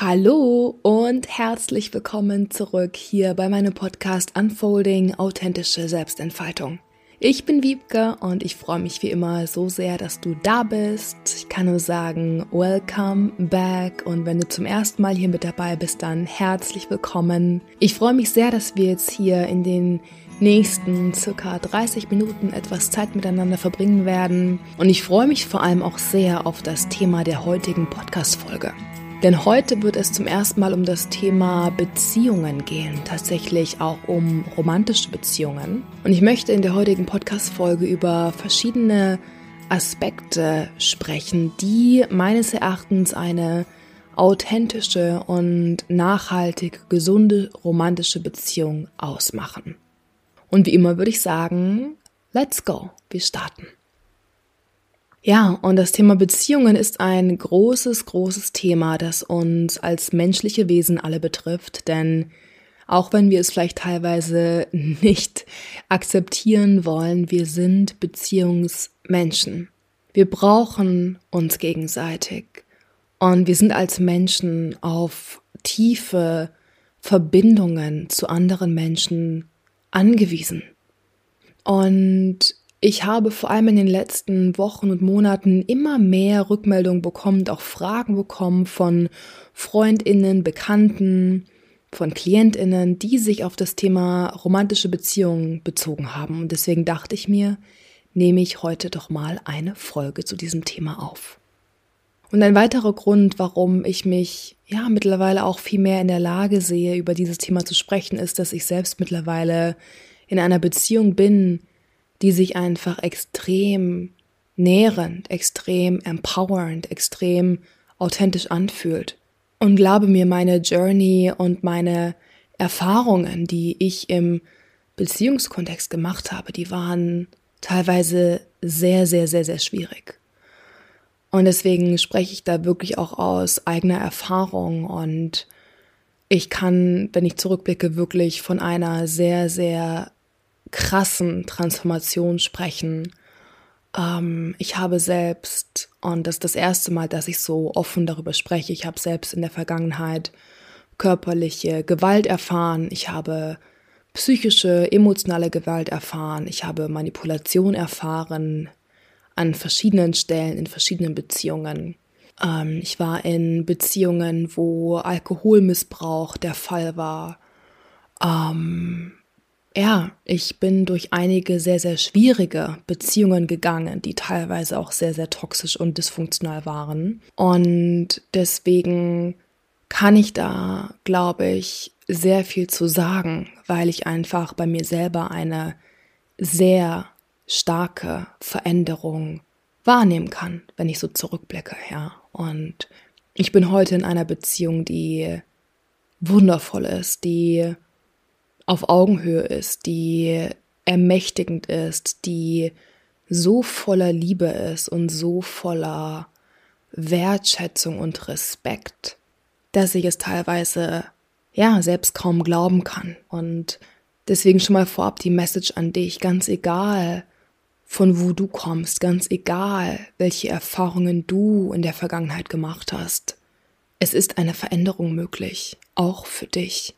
Hallo und herzlich willkommen zurück hier bei meinem Podcast Unfolding authentische Selbstentfaltung. Ich bin Wiebke und ich freue mich wie immer so sehr, dass du da bist. Ich kann nur sagen, welcome back und wenn du zum ersten Mal hier mit dabei bist, dann herzlich willkommen. Ich freue mich sehr, dass wir jetzt hier in den nächsten circa 30 Minuten etwas Zeit miteinander verbringen werden und ich freue mich vor allem auch sehr auf das Thema der heutigen Podcast-Folge. Denn heute wird es zum ersten Mal um das Thema Beziehungen gehen, tatsächlich auch um romantische Beziehungen. Und ich möchte in der heutigen Podcast-Folge über verschiedene Aspekte sprechen, die meines Erachtens eine authentische und nachhaltig gesunde romantische Beziehung ausmachen. Und wie immer würde ich sagen, let's go, wir starten. Ja, und das Thema Beziehungen ist ein großes, großes Thema, das uns als menschliche Wesen alle betrifft, denn auch wenn wir es vielleicht teilweise nicht akzeptieren wollen, wir sind Beziehungsmenschen. Wir brauchen uns gegenseitig und wir sind als Menschen auf tiefe Verbindungen zu anderen Menschen angewiesen. Und ich habe vor allem in den letzten Wochen und Monaten immer mehr Rückmeldungen bekommen, und auch Fragen bekommen von Freundinnen, Bekannten, von Klientinnen, die sich auf das Thema romantische Beziehungen bezogen haben. Und deswegen dachte ich mir, nehme ich heute doch mal eine Folge zu diesem Thema auf. Und ein weiterer Grund, warum ich mich ja mittlerweile auch viel mehr in der Lage sehe, über dieses Thema zu sprechen, ist, dass ich selbst mittlerweile in einer Beziehung bin, die sich einfach extrem nährend, extrem empowernd, extrem authentisch anfühlt. Und glaube mir, meine Journey und meine Erfahrungen, die ich im Beziehungskontext gemacht habe, die waren teilweise sehr, sehr, sehr, sehr schwierig. Und deswegen spreche ich da wirklich auch aus eigener Erfahrung und ich kann, wenn ich zurückblicke, wirklich von einer sehr, sehr krassen Transformation sprechen. Ähm, ich habe selbst, und das ist das erste Mal, dass ich so offen darüber spreche, ich habe selbst in der Vergangenheit körperliche Gewalt erfahren, ich habe psychische, emotionale Gewalt erfahren, ich habe Manipulation erfahren an verschiedenen Stellen, in verschiedenen Beziehungen. Ähm, ich war in Beziehungen, wo Alkoholmissbrauch der Fall war. Ähm, ja, ich bin durch einige sehr, sehr schwierige Beziehungen gegangen, die teilweise auch sehr, sehr toxisch und dysfunktional waren. Und deswegen kann ich da, glaube ich, sehr viel zu sagen, weil ich einfach bei mir selber eine sehr starke Veränderung wahrnehmen kann, wenn ich so zurückblicke, ja. Und ich bin heute in einer Beziehung, die wundervoll ist, die auf Augenhöhe ist, die ermächtigend ist, die so voller Liebe ist und so voller Wertschätzung und Respekt, dass ich es teilweise ja selbst kaum glauben kann. Und deswegen schon mal vorab die Message an dich, ganz egal, von wo du kommst, ganz egal, welche Erfahrungen du in der Vergangenheit gemacht hast. Es ist eine Veränderung möglich, auch für dich.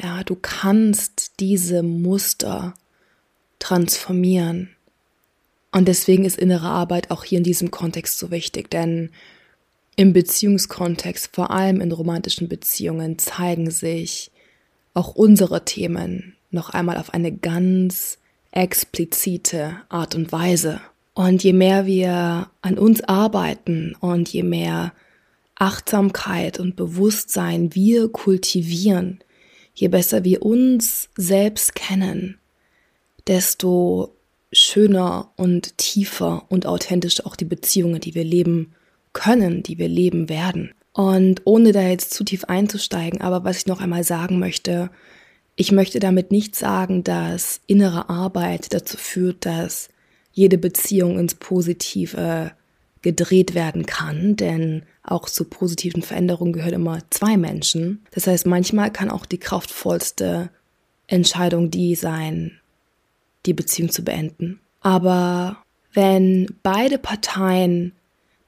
Ja, du kannst diese Muster transformieren. Und deswegen ist innere Arbeit auch hier in diesem Kontext so wichtig, denn im Beziehungskontext, vor allem in romantischen Beziehungen, zeigen sich auch unsere Themen noch einmal auf eine ganz explizite Art und Weise. Und je mehr wir an uns arbeiten und je mehr Achtsamkeit und Bewusstsein wir kultivieren, je besser wir uns selbst kennen, desto schöner und tiefer und authentischer auch die Beziehungen, die wir leben können, die wir leben werden. Und ohne da jetzt zu tief einzusteigen, aber was ich noch einmal sagen möchte, ich möchte damit nicht sagen, dass innere Arbeit dazu führt, dass jede Beziehung ins Positive gedreht werden kann, denn auch zu positiven Veränderungen gehören immer zwei Menschen. Das heißt, manchmal kann auch die kraftvollste Entscheidung die sein, die Beziehung zu beenden. Aber wenn beide Parteien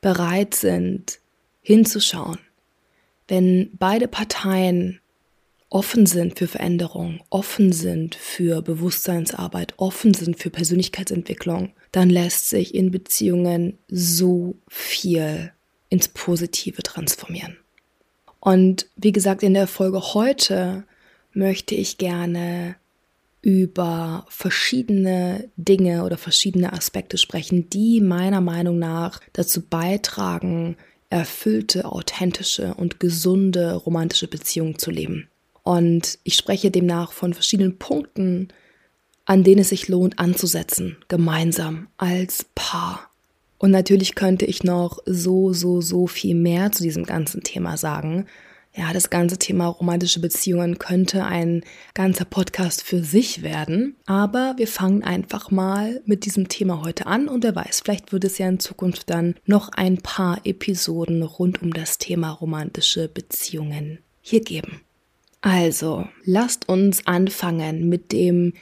bereit sind, hinzuschauen, wenn beide Parteien offen sind für Veränderung, offen sind für Bewusstseinsarbeit, offen sind für Persönlichkeitsentwicklung, dann lässt sich in Beziehungen so viel ins Positive transformieren. Und wie gesagt, in der Folge heute möchte ich gerne über verschiedene Dinge oder verschiedene Aspekte sprechen, die meiner Meinung nach dazu beitragen, erfüllte, authentische und gesunde romantische Beziehungen zu leben. Und ich spreche demnach von verschiedenen Punkten, an denen es sich lohnt anzusetzen, gemeinsam als Paar. Und natürlich könnte ich noch so, so, so viel mehr zu diesem ganzen Thema sagen. Ja, das ganze Thema romantische Beziehungen könnte ein ganzer Podcast für sich werden. Aber wir fangen einfach mal mit diesem Thema heute an und wer weiß, vielleicht wird es ja in Zukunft dann noch ein paar Episoden rund um das Thema romantische Beziehungen hier geben. Also, lasst uns anfangen mit dem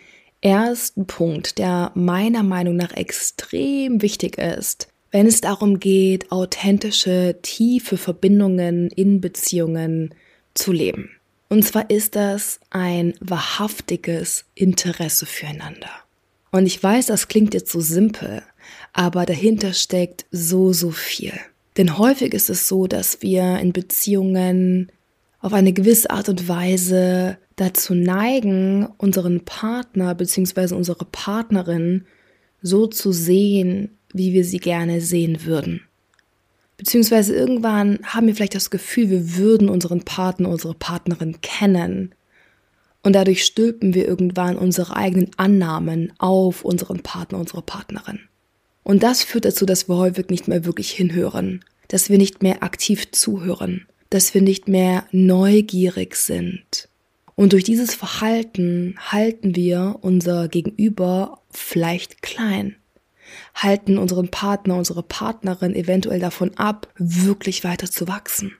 ersten Punkt, der meiner Meinung nach extrem wichtig ist, wenn es darum geht, authentische, tiefe Verbindungen in Beziehungen zu leben. Und zwar ist das ein wahrhaftiges Interesse füreinander. Und ich weiß, das klingt jetzt so simpel, aber dahinter steckt so, so viel. Denn häufig ist es so, dass wir in Beziehungen auf eine gewisse Art und Weise dazu neigen, unseren Partner bzw. unsere Partnerin so zu sehen, wie wir sie gerne sehen würden. Beziehungsweise irgendwann haben wir vielleicht das Gefühl, wir würden unseren Partner, unsere Partnerin kennen. Und dadurch stülpen wir irgendwann unsere eigenen Annahmen auf unseren Partner, unsere Partnerin. Und das führt dazu, dass wir häufig nicht mehr wirklich hinhören, dass wir nicht mehr aktiv zuhören, dass wir nicht mehr neugierig sind. Und durch dieses Verhalten halten wir unser Gegenüber vielleicht klein halten unseren Partner, unsere Partnerin eventuell davon ab, wirklich weiter zu wachsen.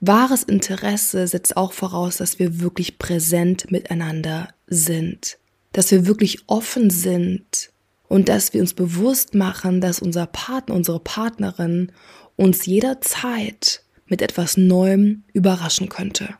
Wahres Interesse setzt auch voraus, dass wir wirklich präsent miteinander sind, dass wir wirklich offen sind und dass wir uns bewusst machen, dass unser Partner, unsere Partnerin uns jederzeit mit etwas Neuem überraschen könnte.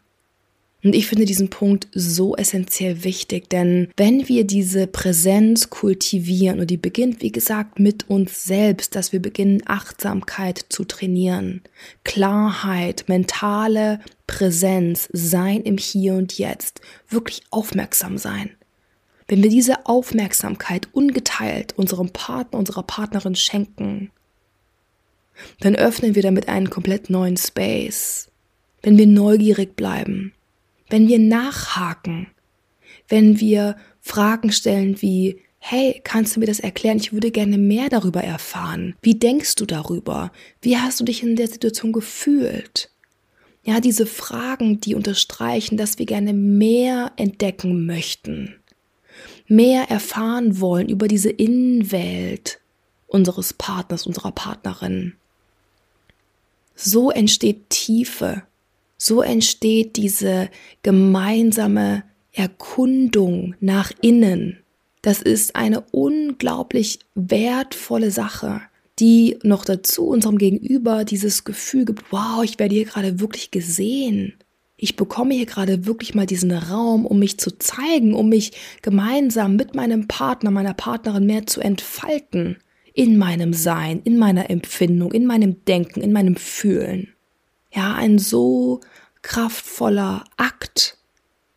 Und ich finde diesen Punkt so essentiell wichtig, denn wenn wir diese Präsenz kultivieren und die beginnt, wie gesagt, mit uns selbst, dass wir beginnen, Achtsamkeit zu trainieren, Klarheit, mentale Präsenz, sein im Hier und Jetzt, wirklich aufmerksam sein. Wenn wir diese Aufmerksamkeit ungeteilt unserem Partner, unserer Partnerin schenken, dann öffnen wir damit einen komplett neuen Space. Wenn wir neugierig bleiben, wenn wir nachhaken, wenn wir Fragen stellen wie, hey, kannst du mir das erklären? Ich würde gerne mehr darüber erfahren. Wie denkst du darüber? Wie hast du dich in der Situation gefühlt? Ja, diese Fragen, die unterstreichen, dass wir gerne mehr entdecken möchten, mehr erfahren wollen über diese Innenwelt unseres Partners, unserer Partnerin. So entsteht Tiefe, so entsteht diese gemeinsame Erkundung nach innen. Das ist eine unglaublich wertvolle Sache, die noch dazu unserem Gegenüber dieses Gefühl gibt, wow, ich werde hier gerade wirklich gesehen. Ich bekomme hier gerade wirklich mal diesen Raum, um mich zu zeigen, um mich gemeinsam mit meinem Partner, meiner Partnerin mehr zu entfalten. In meinem Sein, in meiner Empfindung, in meinem Denken, in meinem Fühlen. Ja, ein so kraftvoller Akt,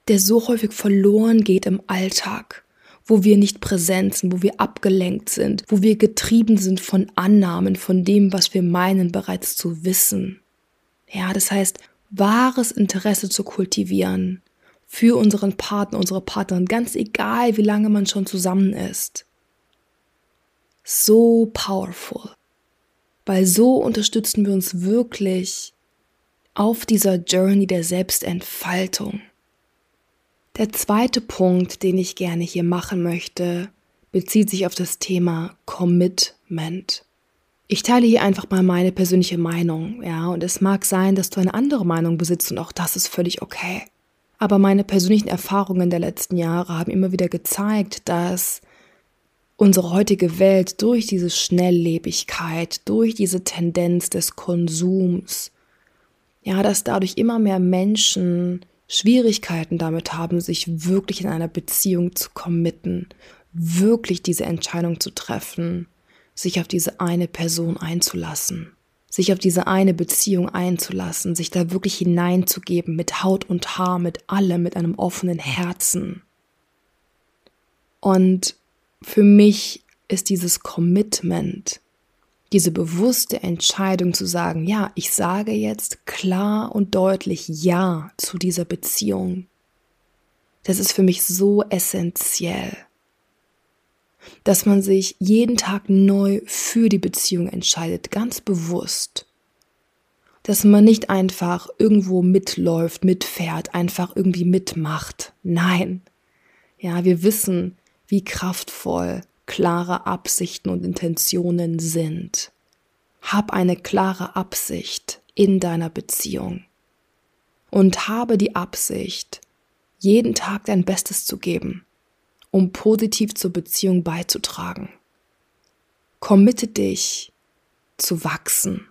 der so häufig verloren geht im Alltag, wo wir nicht präsent sind, wo wir abgelenkt sind, wo wir getrieben sind von Annahmen, von dem, was wir meinen bereits zu wissen. Ja, das heißt, wahres Interesse zu kultivieren für unseren Partner, unsere Partnerin, ganz egal, wie lange man schon zusammen ist. So powerful. Weil so unterstützen wir uns wirklich auf dieser Journey der Selbstentfaltung. Der zweite Punkt, den ich gerne hier machen möchte, bezieht sich auf das Thema Commitment. Ich teile hier einfach mal meine persönliche Meinung, ja, und es mag sein, dass du eine andere Meinung besitzt und auch das ist völlig okay. Aber meine persönlichen Erfahrungen der letzten Jahre haben immer wieder gezeigt, dass unsere heutige Welt durch diese Schnelllebigkeit, durch diese Tendenz des Konsums, Ja, dass dadurch immer mehr Menschen Schwierigkeiten damit haben, sich wirklich in einer Beziehung zu committen, wirklich diese Entscheidung zu treffen, sich auf diese eine Person einzulassen, sich auf diese eine Beziehung einzulassen, sich da wirklich hineinzugeben mit Haut und Haar, mit allem, mit einem offenen Herzen. Und für mich ist dieses Commitment, diese bewusste Entscheidung zu sagen, ja, ich sage jetzt klar und deutlich Ja zu dieser Beziehung. Das ist für mich so essentiell, dass man sich jeden Tag neu für die Beziehung entscheidet, ganz bewusst. Dass man nicht einfach irgendwo mitläuft, mitfährt, einfach irgendwie mitmacht. Nein. Ja, wir wissen, wie kraftvoll klare Absichten und Intentionen sind. Hab eine klare Absicht in deiner Beziehung und habe die Absicht, jeden Tag dein Bestes zu geben, um positiv zur Beziehung beizutragen. Committe dich zu wachsen,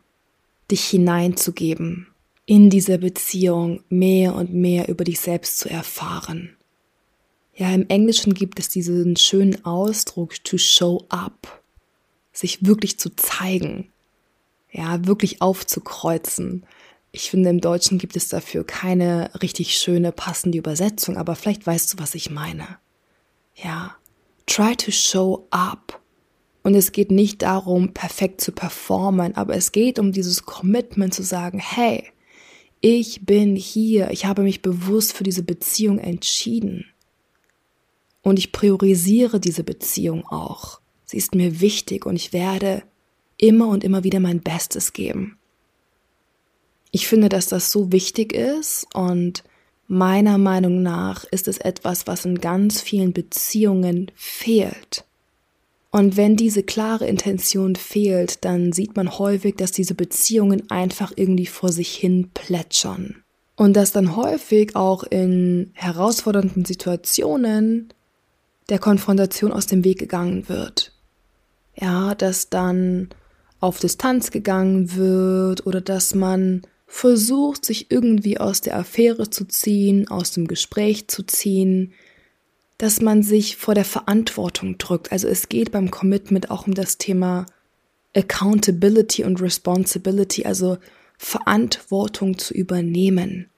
dich hineinzugeben, in dieser Beziehung mehr und mehr über dich selbst zu erfahren. Ja, im Englischen gibt es diesen schönen Ausdruck to show up, sich wirklich zu zeigen, ja, wirklich aufzukreuzen. Ich finde, im Deutschen gibt es dafür keine richtig schöne, passende Übersetzung, aber vielleicht weißt du, was ich meine. Ja, try to show up. Und es geht nicht darum, perfekt zu performen, aber es geht um dieses Commitment zu sagen, hey, ich bin hier, ich habe mich bewusst für diese Beziehung entschieden. Und ich priorisiere diese Beziehung auch. Sie ist mir wichtig und ich werde immer und immer wieder mein Bestes geben. Ich finde, dass das so wichtig ist und meiner Meinung nach ist es etwas, was in ganz vielen Beziehungen fehlt. Und wenn diese klare Intention fehlt, dann sieht man häufig, dass diese Beziehungen einfach irgendwie vor sich hin plätschern. Und dass dann häufig auch in herausfordernden Situationen der Konfrontation aus dem Weg gegangen wird. Ja, dass dann auf Distanz gegangen wird oder dass man versucht, sich irgendwie aus der Affäre zu ziehen, aus dem Gespräch zu ziehen, dass man sich vor der Verantwortung drückt. Also es geht beim Commitment auch um das Thema Accountability und Responsibility, also Verantwortung zu übernehmen.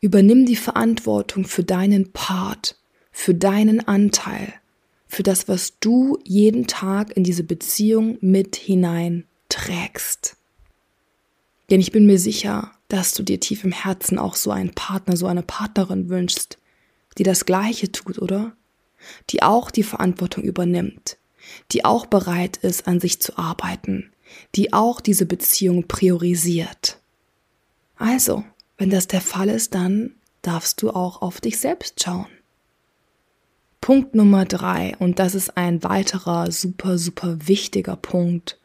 Übernimm die Verantwortung für deinen Part für deinen Anteil, für das, was du jeden Tag in diese Beziehung mit hinein trägst. Denn ich bin mir sicher, dass du dir tief im Herzen auch so einen Partner, so eine Partnerin wünschst, die das Gleiche tut, oder? Die auch die Verantwortung übernimmt, die auch bereit ist, an sich zu arbeiten, die auch diese Beziehung priorisiert. Also, wenn das der Fall ist, dann darfst du auch auf dich selbst schauen. Punkt Nummer drei, und das ist ein weiterer super, super wichtiger Punkt,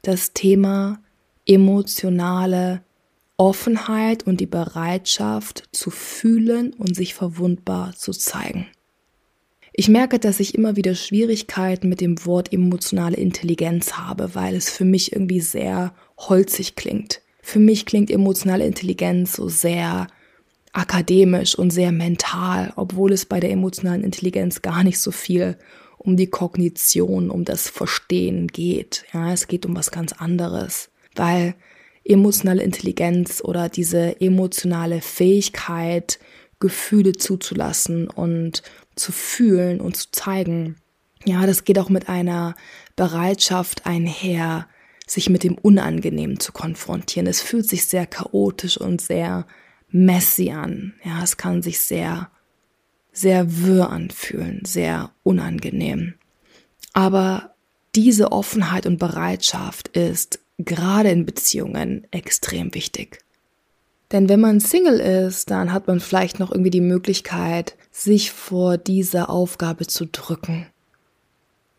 das Thema emotionale Offenheit und die Bereitschaft zu fühlen und sich verwundbar zu zeigen. Ich merke, dass ich immer wieder Schwierigkeiten mit dem Wort emotionale Intelligenz habe, weil es für mich irgendwie sehr holzig klingt. Für mich klingt emotionale Intelligenz so sehr akademisch und sehr mental, obwohl es bei der emotionalen Intelligenz gar nicht so viel um die Kognition, um das Verstehen geht. Ja, es geht um was ganz anderes, weil emotionale Intelligenz oder diese emotionale Fähigkeit, Gefühle zuzulassen und zu fühlen und zu zeigen. Ja, das geht auch mit einer Bereitschaft einher, sich mit dem Unangenehmen zu konfrontieren. Es fühlt sich sehr chaotisch und sehr messy an. Ja, es kann sich sehr, sehr wirr anfühlen, sehr unangenehm. Aber diese Offenheit und Bereitschaft ist gerade in Beziehungen extrem wichtig. Denn wenn man Single ist, dann hat man vielleicht noch irgendwie die Möglichkeit, sich vor dieser Aufgabe zu drücken.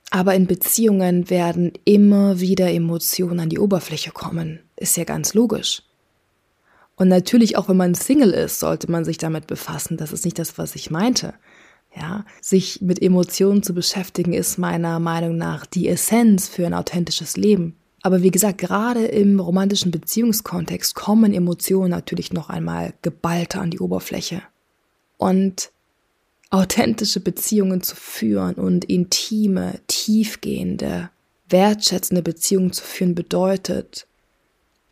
Aber in Beziehungen werden immer wieder Emotionen an die Oberfläche kommen. Ist ja ganz logisch. Und natürlich, auch wenn man Single ist, sollte man sich damit befassen. Das ist nicht das, was ich meinte. Ja, sich mit Emotionen zu beschäftigen, ist meiner Meinung nach die Essenz für ein authentisches Leben. Aber wie gesagt, gerade im romantischen Beziehungskontext kommen Emotionen natürlich noch einmal geballter an die Oberfläche. Und authentische Beziehungen zu führen und intime, tiefgehende, wertschätzende Beziehungen zu führen bedeutet,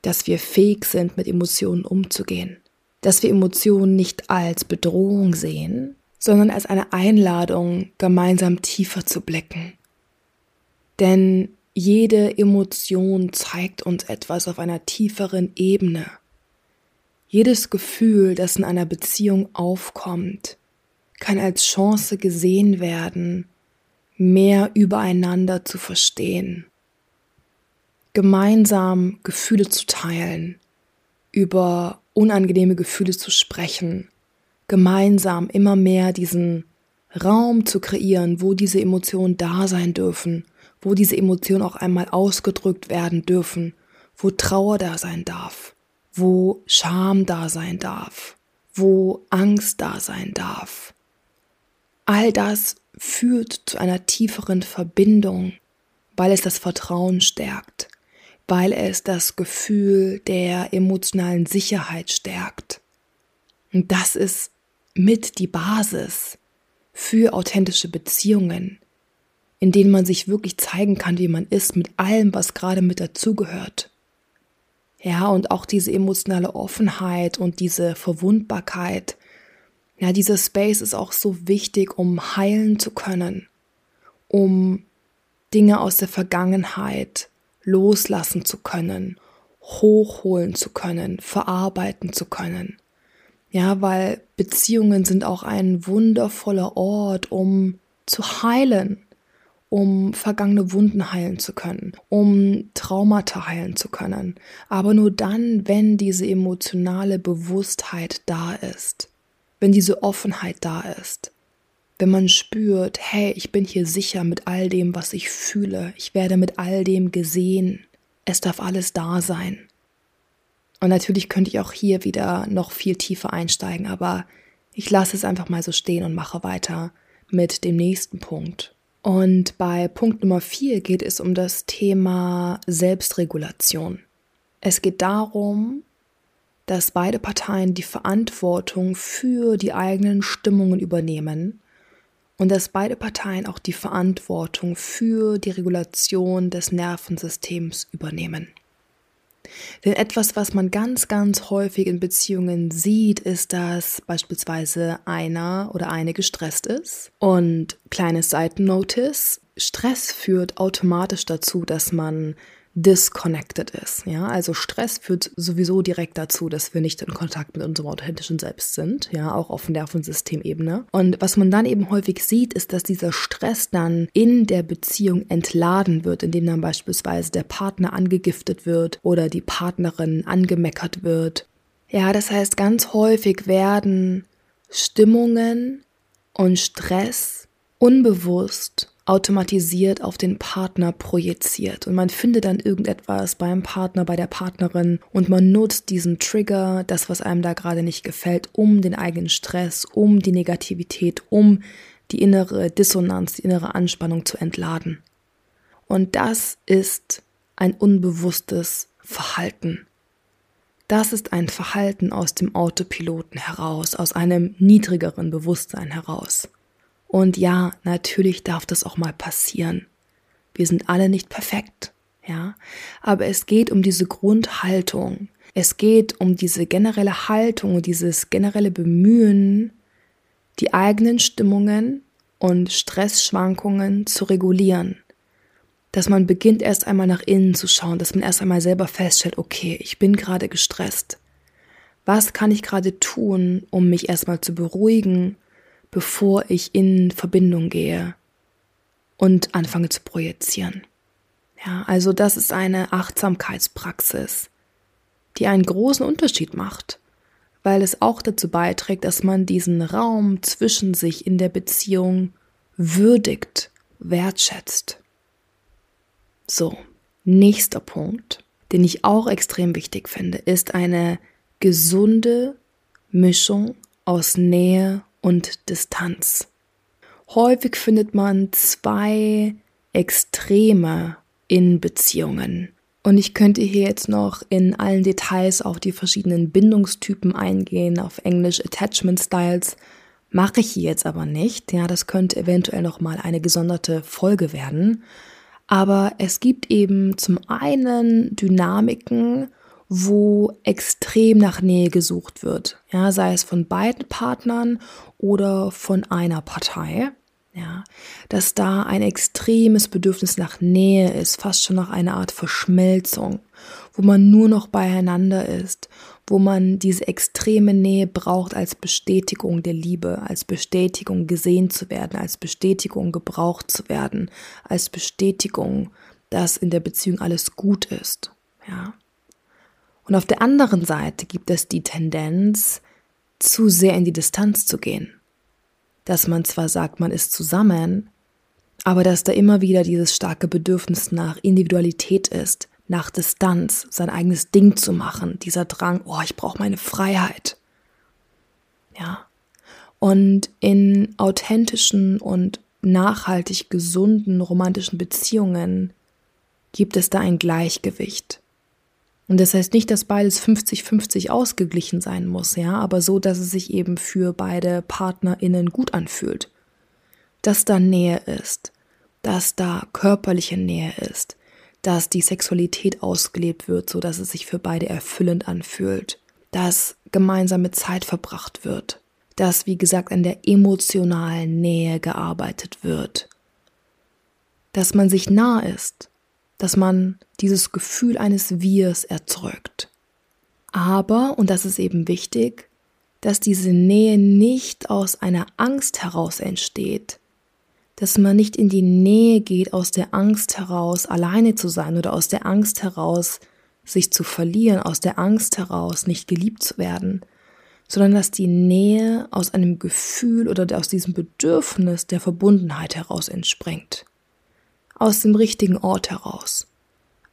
dass wir fähig sind, mit Emotionen umzugehen. Dass wir Emotionen nicht als Bedrohung sehen, sondern als eine Einladung, gemeinsam tiefer zu blicken. Denn jede Emotion zeigt uns etwas auf einer tieferen Ebene. Jedes Gefühl, das in einer Beziehung aufkommt, kann als Chance gesehen werden, mehr übereinander zu verstehen, gemeinsam Gefühle zu teilen, über unangenehme Gefühle zu sprechen, gemeinsam immer mehr diesen Raum zu kreieren, wo diese Emotionen da sein dürfen wo diese Emotionen auch einmal ausgedrückt werden dürfen, wo Trauer da sein darf, wo Scham da sein darf, wo Angst da sein darf. All das führt zu einer tieferen Verbindung, weil es das Vertrauen stärkt, weil es das Gefühl der emotionalen Sicherheit stärkt. Und das ist mit die Basis für authentische Beziehungen, in denen man sich wirklich zeigen kann, wie man ist, mit allem, was gerade mit dazugehört. Ja, und auch diese emotionale Offenheit und diese Verwundbarkeit. Ja, dieser Space ist auch so wichtig, um heilen zu können, um Dinge aus der Vergangenheit loslassen zu können, hochholen zu können, verarbeiten zu können. Ja, weil Beziehungen sind auch ein wundervoller Ort, um zu heilen, um vergangene Wunden heilen zu können, um Traumata heilen zu können. Aber nur dann, wenn diese emotionale Bewusstheit da ist, wenn diese Offenheit da ist, wenn man spürt, hey, ich bin hier sicher mit all dem, was ich fühle, ich werde mit all dem gesehen, es darf alles da sein. Und natürlich könnte ich auch hier wieder noch viel tiefer einsteigen, aber ich lasse es einfach mal so stehen und mache weiter mit dem nächsten Punkt. Und bei Punkt Nummer vier geht es um das Thema Selbstregulation. Es geht darum, dass beide Parteien die Verantwortung für die eigenen Stimmungen übernehmen und dass beide Parteien auch die Verantwortung für die Regulation des Nervensystems übernehmen. Denn etwas, was man ganz, ganz häufig in Beziehungen sieht, ist, dass beispielsweise einer oder eine gestresst ist. Und kleines Seitennotice, Stress führt automatisch dazu, dass man disconnected ist. Ja, also Stress führt sowieso direkt dazu, dass wir nicht in Kontakt mit unserem authentischen Selbst sind. Ja, auch auf Nervensystemebene. Und was man dann eben häufig sieht, ist, dass dieser Stress dann in der Beziehung entladen wird, indem dann beispielsweise der Partner angegiftet wird oder die Partnerin angemeckert wird. Ja, das heißt, ganz häufig werden Stimmungen und Stress unbewusst automatisiert auf den Partner projiziert. Und man findet dann irgendetwas beim Partner, bei der Partnerin und man nutzt diesen Trigger, das, was einem da gerade nicht gefällt, um den eigenen Stress, um die Negativität, um die innere Dissonanz, die innere Anspannung zu entladen. Und das ist ein unbewusstes Verhalten. Das ist ein Verhalten aus dem Autopiloten heraus, aus einem niedrigeren Bewusstsein heraus. Und ja, natürlich darf das auch mal passieren. Wir sind alle nicht perfekt, ja. Aber es geht um diese Grundhaltung. Es geht um diese generelle Haltung dieses generelle Bemühen, die eigenen Stimmungen und Stressschwankungen zu regulieren. Dass man beginnt erst einmal nach innen zu schauen, dass man erst einmal selber feststellt, okay, ich bin gerade gestresst. Was kann ich gerade tun, um mich erstmal zu beruhigen bevor ich in Verbindung gehe und anfange zu projizieren. Ja, also das ist eine Achtsamkeitspraxis, die einen großen Unterschied macht, weil es auch dazu beiträgt, dass man diesen Raum zwischen sich in der Beziehung würdigt, wertschätzt. So, nächster Punkt, den ich auch extrem wichtig finde, ist eine gesunde Mischung aus Nähe und Distanz. Häufig findet man zwei Extreme in Beziehungen. Und ich könnte hier jetzt noch in allen Details auf die verschiedenen Bindungstypen eingehen, auf Englisch Attachment Styles. Mache ich hier jetzt aber nicht. Ja, das könnte eventuell noch mal eine gesonderte Folge werden. Aber es gibt eben zum einen Dynamiken, wo extrem nach Nähe gesucht wird. Ja, sei es von beiden Partnern oder von einer Partei ja, dass da ein extremes Bedürfnis nach Nähe ist, fast schon nach einer Art Verschmelzung, wo man nur noch beieinander ist, wo man diese extreme Nähe braucht als Bestätigung der Liebe, als Bestätigung gesehen zu werden, als Bestätigung gebraucht zu werden, als Bestätigung, dass in der Beziehung alles gut ist, ja. Und auf der anderen Seite gibt es die Tendenz, zu sehr in die Distanz zu gehen dass man zwar sagt, man ist zusammen, aber dass da immer wieder dieses starke Bedürfnis nach Individualität ist, nach Distanz, sein eigenes Ding zu machen, dieser Drang, oh, ich brauche meine Freiheit. Ja. Und in authentischen und nachhaltig gesunden romantischen Beziehungen gibt es da ein Gleichgewicht. Und das heißt nicht, dass beides 50-50 ausgeglichen sein muss, ja, aber so, dass es sich eben für beide PartnerInnen gut anfühlt. Dass da Nähe ist, dass da körperliche Nähe ist, dass die Sexualität ausgelebt wird, so dass es sich für beide erfüllend anfühlt, dass gemeinsame Zeit verbracht wird, dass, wie gesagt, an der emotionalen Nähe gearbeitet wird, dass man sich nah ist, dass man dieses Gefühl eines Wirs erzeugt. Aber, und das ist eben wichtig, dass diese Nähe nicht aus einer Angst heraus entsteht, dass man nicht in die Nähe geht aus der Angst heraus, alleine zu sein oder aus der Angst heraus, sich zu verlieren, aus der Angst heraus, nicht geliebt zu werden, sondern dass die Nähe aus einem Gefühl oder aus diesem Bedürfnis der Verbundenheit heraus entspringt aus dem richtigen Ort heraus,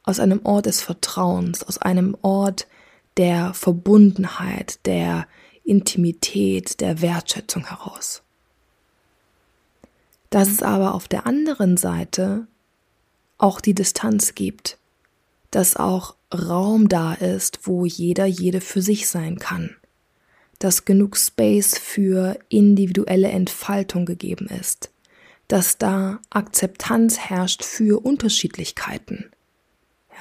aus einem Ort des Vertrauens, aus einem Ort der Verbundenheit, der Intimität, der Wertschätzung heraus. Dass es aber auf der anderen Seite auch die Distanz gibt, dass auch Raum da ist, wo jeder jede für sich sein kann, dass genug Space für individuelle Entfaltung gegeben ist, dass da Akzeptanz herrscht für Unterschiedlichkeiten.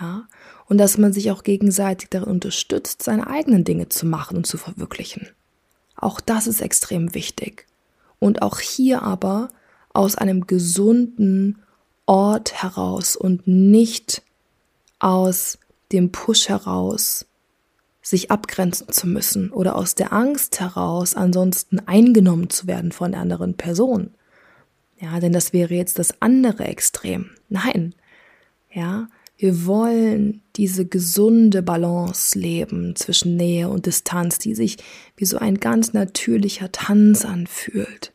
Ja, und dass man sich auch gegenseitig darin unterstützt, seine eigenen Dinge zu machen und zu verwirklichen. Auch das ist extrem wichtig. Und auch hier aber aus einem gesunden Ort heraus und nicht aus dem Push heraus, sich abgrenzen zu müssen oder aus der Angst heraus, ansonsten eingenommen zu werden von der anderen Person. Ja, denn das wäre jetzt das andere Extrem. Nein. Ja, wir wollen diese gesunde Balance leben zwischen Nähe und Distanz, die sich wie so ein ganz natürlicher Tanz anfühlt,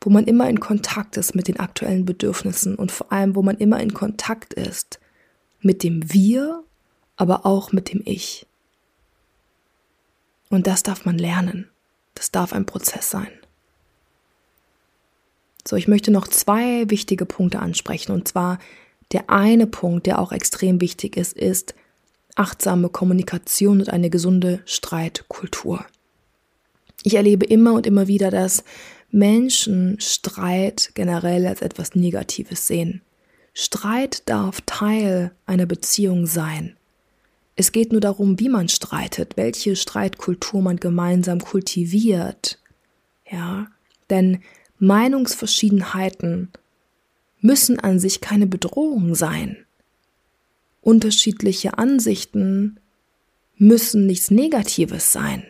wo man immer in Kontakt ist mit den aktuellen Bedürfnissen und vor allem, wo man immer in Kontakt ist mit dem Wir, aber auch mit dem Ich. Und das darf man lernen. Das darf ein Prozess sein. So, ich möchte noch zwei wichtige Punkte ansprechen. Und zwar der eine Punkt, der auch extrem wichtig ist, ist achtsame Kommunikation und eine gesunde Streitkultur. Ich erlebe immer und immer wieder, dass Menschen Streit generell als etwas Negatives sehen. Streit darf Teil einer Beziehung sein. Es geht nur darum, wie man streitet, welche Streitkultur man gemeinsam kultiviert. Ja, denn Meinungsverschiedenheiten müssen an sich keine Bedrohung sein. Unterschiedliche Ansichten müssen nichts Negatives sein.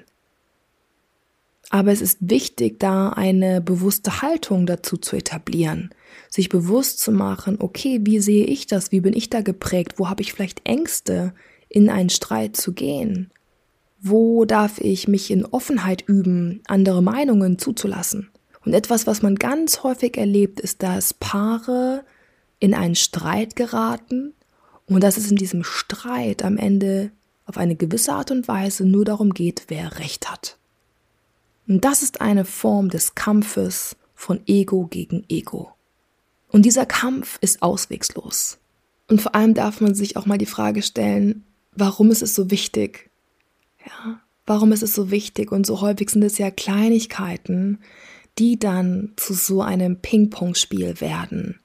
Aber es ist wichtig, da eine bewusste Haltung dazu zu etablieren, sich bewusst zu machen, okay, wie sehe ich das, wie bin ich da geprägt, wo habe ich vielleicht Ängste, in einen Streit zu gehen, wo darf ich mich in Offenheit üben, andere Meinungen zuzulassen. Und etwas, was man ganz häufig erlebt, ist, dass Paare in einen Streit geraten und dass es in diesem Streit am Ende auf eine gewisse Art und Weise nur darum geht, wer Recht hat. Und das ist eine Form des Kampfes von Ego gegen Ego. Und dieser Kampf ist auswegslos. Und vor allem darf man sich auch mal die Frage stellen, warum ist es so wichtig? Ja, warum ist es so wichtig? Und so häufig sind es ja Kleinigkeiten, die dann zu so einem Ping-Pong-Spiel werden.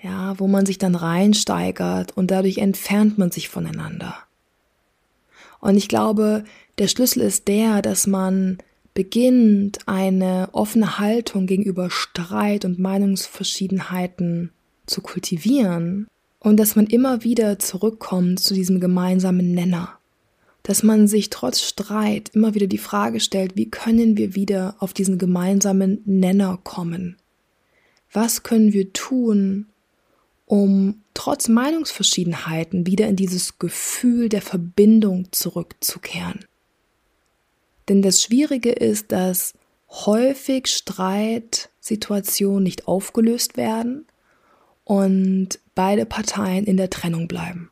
Ja, wo man sich dann reinsteigert und dadurch entfernt man sich voneinander. Und ich glaube, der Schlüssel ist der, dass man beginnt, eine offene Haltung gegenüber Streit und Meinungsverschiedenheiten zu kultivieren und dass man immer wieder zurückkommt zu diesem gemeinsamen Nenner. Dass man sich trotz Streit immer wieder die Frage stellt, wie können wir wieder auf diesen gemeinsamen Nenner kommen? Was können wir tun, um trotz Meinungsverschiedenheiten wieder in dieses Gefühl der Verbindung zurückzukehren. Denn das Schwierige ist, dass häufig Streitsituationen nicht aufgelöst werden und beide Parteien in der Trennung bleiben.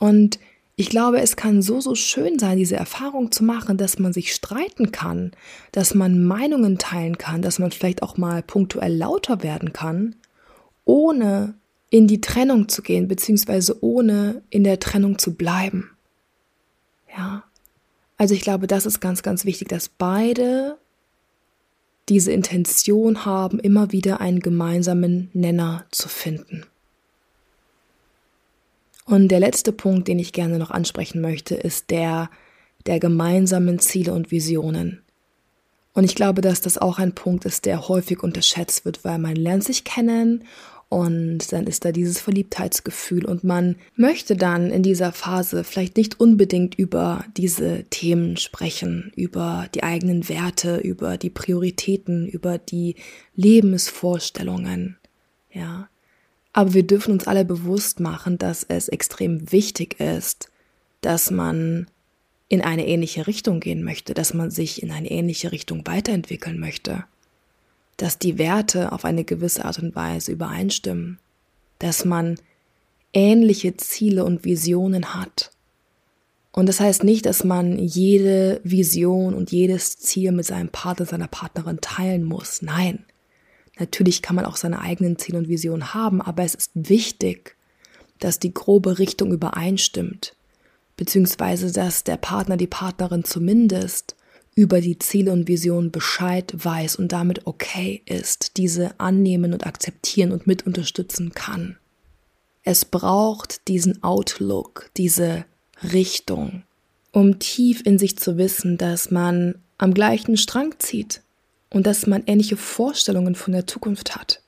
Und ich glaube, es kann so, so schön sein, diese Erfahrung zu machen, dass man sich streiten kann, dass man Meinungen teilen kann, dass man vielleicht auch mal punktuell lauter werden kann ohne in die Trennung zu gehen, beziehungsweise ohne in der Trennung zu bleiben. Ja. Also ich glaube, das ist ganz, ganz wichtig, dass beide diese Intention haben, immer wieder einen gemeinsamen Nenner zu finden. Und der letzte Punkt, den ich gerne noch ansprechen möchte, ist der der gemeinsamen Ziele und Visionen. Und ich glaube, dass das auch ein Punkt ist, der häufig unterschätzt wird, weil man lernt sich kennen und dann ist da dieses Verliebtheitsgefühl und man möchte dann in dieser Phase vielleicht nicht unbedingt über diese Themen sprechen, über die eigenen Werte, über die Prioritäten, über die Lebensvorstellungen. Ja. Aber wir dürfen uns alle bewusst machen, dass es extrem wichtig ist, dass man in eine ähnliche Richtung gehen möchte, dass man sich in eine ähnliche Richtung weiterentwickeln möchte dass die Werte auf eine gewisse Art und Weise übereinstimmen, dass man ähnliche Ziele und Visionen hat. Und das heißt nicht, dass man jede Vision und jedes Ziel mit seinem Partner, seiner Partnerin teilen muss. Nein. Natürlich kann man auch seine eigenen Ziele und Visionen haben, aber es ist wichtig, dass die grobe Richtung übereinstimmt, beziehungsweise dass der Partner, die Partnerin zumindest über die Ziele und Visionen Bescheid weiß und damit okay ist, diese annehmen und akzeptieren und mit unterstützen kann. Es braucht diesen Outlook, diese Richtung, um tief in sich zu wissen, dass man am gleichen Strang zieht und dass man ähnliche Vorstellungen von der Zukunft hat.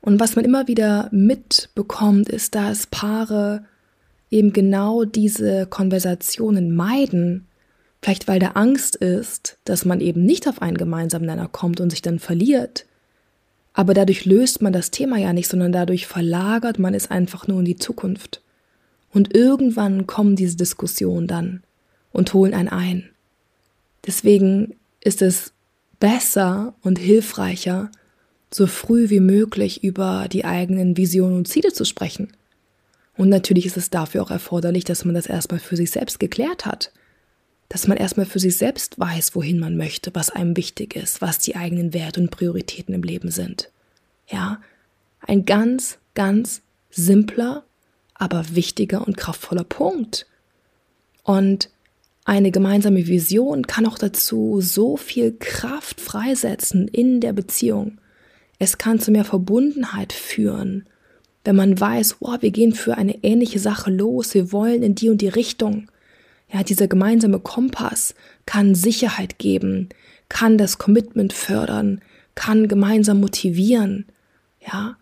Und was man immer wieder mitbekommt, ist, dass Paare eben genau diese Konversationen meiden, Vielleicht weil da Angst ist, dass man eben nicht auf einen gemeinsamen Nenner kommt und sich dann verliert. Aber dadurch löst man das Thema ja nicht, sondern dadurch verlagert man es einfach nur in die Zukunft. Und irgendwann kommen diese Diskussionen dann und holen einen ein. Deswegen ist es besser und hilfreicher, so früh wie möglich über die eigenen Visionen und Ziele zu sprechen. Und natürlich ist es dafür auch erforderlich, dass man das erstmal für sich selbst geklärt hat dass man erstmal für sich selbst weiß, wohin man möchte, was einem wichtig ist, was die eigenen Werte und Prioritäten im Leben sind. Ja, ein ganz, ganz simpler, aber wichtiger und kraftvoller Punkt. Und eine gemeinsame Vision kann auch dazu so viel Kraft freisetzen in der Beziehung. Es kann zu mehr Verbundenheit führen, wenn man weiß, wow, wir gehen für eine ähnliche Sache los, wir wollen in die und die Richtung. Ja, dieser gemeinsame Kompass kann Sicherheit geben, kann das Commitment fördern, kann gemeinsam motivieren. Ja,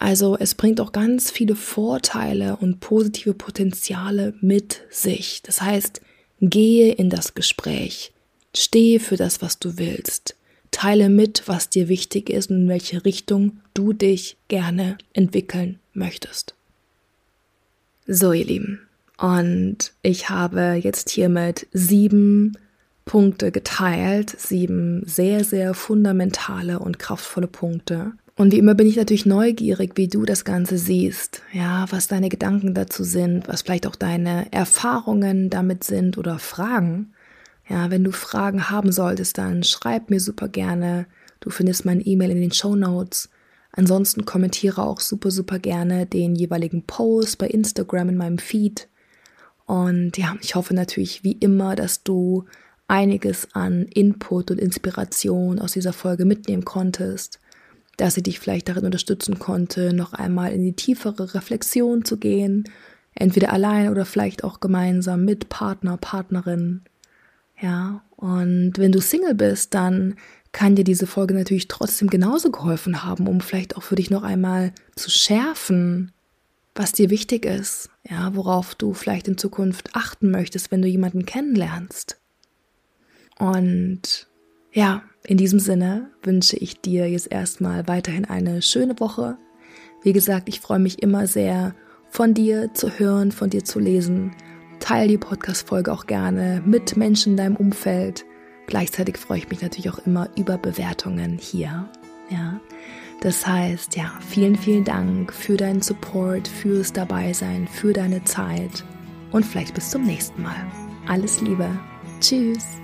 also es bringt auch ganz viele Vorteile und positive Potenziale mit sich. Das heißt, gehe in das Gespräch, stehe für das, was du willst, teile mit, was dir wichtig ist und in welche Richtung du dich gerne entwickeln möchtest. So, ihr Lieben, und ich habe jetzt hiermit sieben Punkte geteilt, sieben sehr, sehr fundamentale und kraftvolle Punkte. Und wie immer bin ich natürlich neugierig, wie du das Ganze siehst, ja, was deine Gedanken dazu sind, was vielleicht auch deine Erfahrungen damit sind oder Fragen. Ja, wenn du Fragen haben solltest, dann schreib mir super gerne. Du findest mein E-Mail in den Show Notes. Ansonsten kommentiere auch super, super gerne den jeweiligen Post bei Instagram in meinem Feed. Und ja, ich hoffe natürlich wie immer, dass du einiges an Input und Inspiration aus dieser Folge mitnehmen konntest, dass sie dich vielleicht darin unterstützen konnte, noch einmal in die tiefere Reflexion zu gehen, entweder allein oder vielleicht auch gemeinsam mit Partner, Partnerin. Ja, und wenn du Single bist, dann kann dir diese Folge natürlich trotzdem genauso geholfen haben, um vielleicht auch für dich noch einmal zu schärfen, was dir wichtig ist, ja, worauf du vielleicht in Zukunft achten möchtest, wenn du jemanden kennenlernst. Und ja, in diesem Sinne wünsche ich dir jetzt erstmal weiterhin eine schöne Woche. Wie gesagt, ich freue mich immer sehr, von dir zu hören, von dir zu lesen. Teil die Podcast-Folge auch gerne mit Menschen in deinem Umfeld. Gleichzeitig freue ich mich natürlich auch immer über Bewertungen hier. Ja. Das heißt, ja, vielen, vielen Dank für deinen Support, fürs Dabeisein, für deine Zeit und vielleicht bis zum nächsten Mal. Alles Liebe. Tschüss.